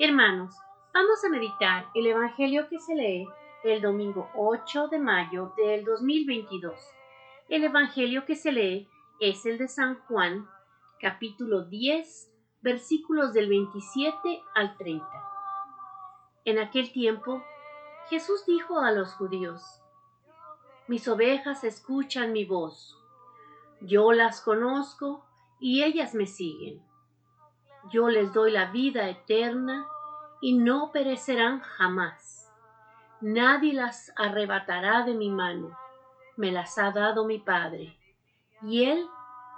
Hermanos, vamos a meditar el Evangelio que se lee el domingo 8 de mayo del 2022. El Evangelio que se lee es el de San Juan, capítulo 10, versículos del 27 al 30. En aquel tiempo, Jesús dijo a los judíos, Mis ovejas escuchan mi voz. Yo las conozco y ellas me siguen. Yo les doy la vida eterna y no perecerán jamás. Nadie las arrebatará de mi mano. Me las ha dado mi Padre. Y Él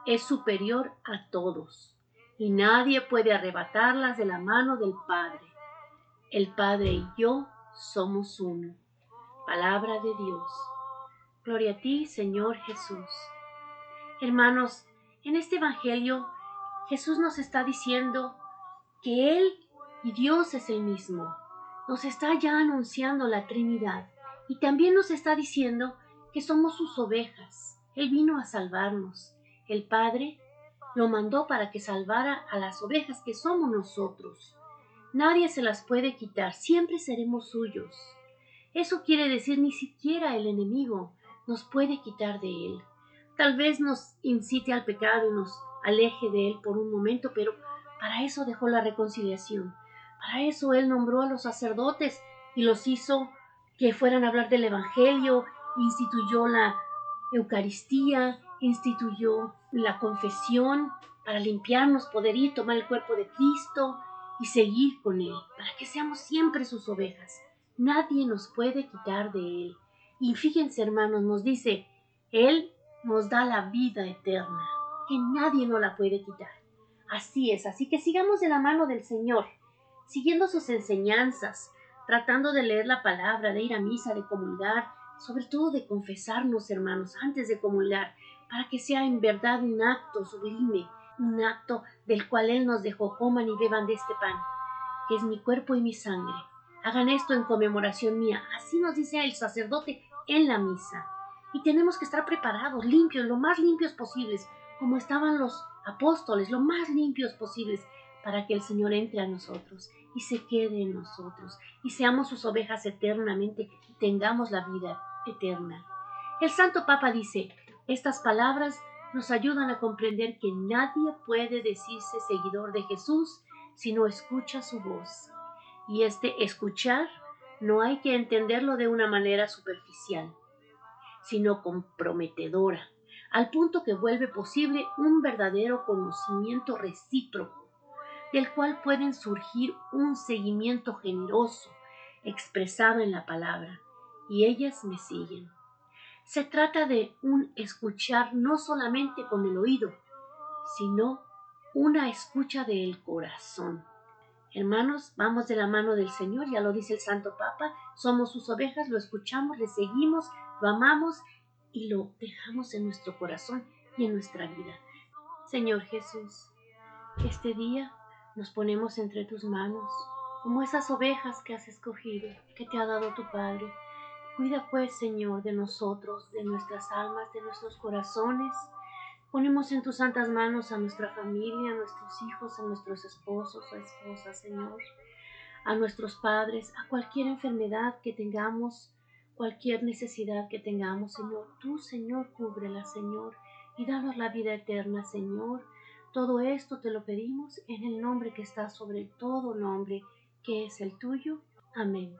es superior a todos. Y nadie puede arrebatarlas de la mano del Padre. El Padre y yo somos uno. Palabra de Dios. Gloria a ti, Señor Jesús. Hermanos, en este Evangelio Jesús nos está diciendo que Él y Dios es el mismo. Nos está ya anunciando la Trinidad y también nos está diciendo que somos sus ovejas. Él vino a salvarnos. El Padre lo mandó para que salvara a las ovejas que somos nosotros. Nadie se las puede quitar, siempre seremos suyos. Eso quiere decir ni siquiera el enemigo nos puede quitar de él. Tal vez nos incite al pecado y nos aleje de él por un momento, pero para eso dejó la reconciliación. Para eso él nombró a los sacerdotes y los hizo que fueran a hablar del Evangelio, instituyó la Eucaristía, instituyó la confesión para limpiarnos, poder ir, tomar el cuerpo de Cristo y seguir con Él, para que seamos siempre sus ovejas. Nadie nos puede quitar de Él. Y fíjense, hermanos, nos dice, Él nos da la vida eterna, que nadie nos la puede quitar. Así es, así que sigamos de la mano del Señor, siguiendo sus enseñanzas, tratando de leer la palabra, de ir a misa, de comulgar, sobre todo de confesarnos, hermanos, antes de comulgar, para que sea en verdad un acto sublime, un acto del cual Él nos dejó, coman y beban de este pan, que es mi cuerpo y mi sangre. Hagan esto en conmemoración mía. Así nos dice el sacerdote en la misa. Y tenemos que estar preparados, limpios, lo más limpios posibles, como estaban los apóstoles, lo más limpios posibles, para que el Señor entre a nosotros y se quede en nosotros y seamos sus ovejas eternamente y tengamos la vida eterna. El Santo Papa dice, estas palabras nos ayudan a comprender que nadie puede decirse seguidor de Jesús si no escucha su voz. Y este escuchar no hay que entenderlo de una manera superficial, sino comprometedora, al punto que vuelve posible un verdadero conocimiento recíproco, del cual pueden surgir un seguimiento generoso expresado en la palabra, y ellas me siguen. Se trata de un escuchar no solamente con el oído, sino una escucha del corazón. Hermanos, vamos de la mano del Señor, ya lo dice el Santo Papa, somos sus ovejas, lo escuchamos, le seguimos, lo amamos y lo dejamos en nuestro corazón y en nuestra vida. Señor Jesús, este día nos ponemos entre tus manos, como esas ovejas que has escogido, que te ha dado tu Padre Cuida pues, Señor, de nosotros, de nuestras almas, de nuestros corazones. Ponemos en tus santas manos a nuestra familia, a nuestros hijos, a nuestros esposos o esposas, Señor, a nuestros padres, a cualquier enfermedad que tengamos, cualquier necesidad que tengamos, Señor. Tú, Señor, cúbrela, Señor, y danos la vida eterna, Señor. Todo esto te lo pedimos en el nombre que está sobre todo nombre, que es el tuyo. Amén.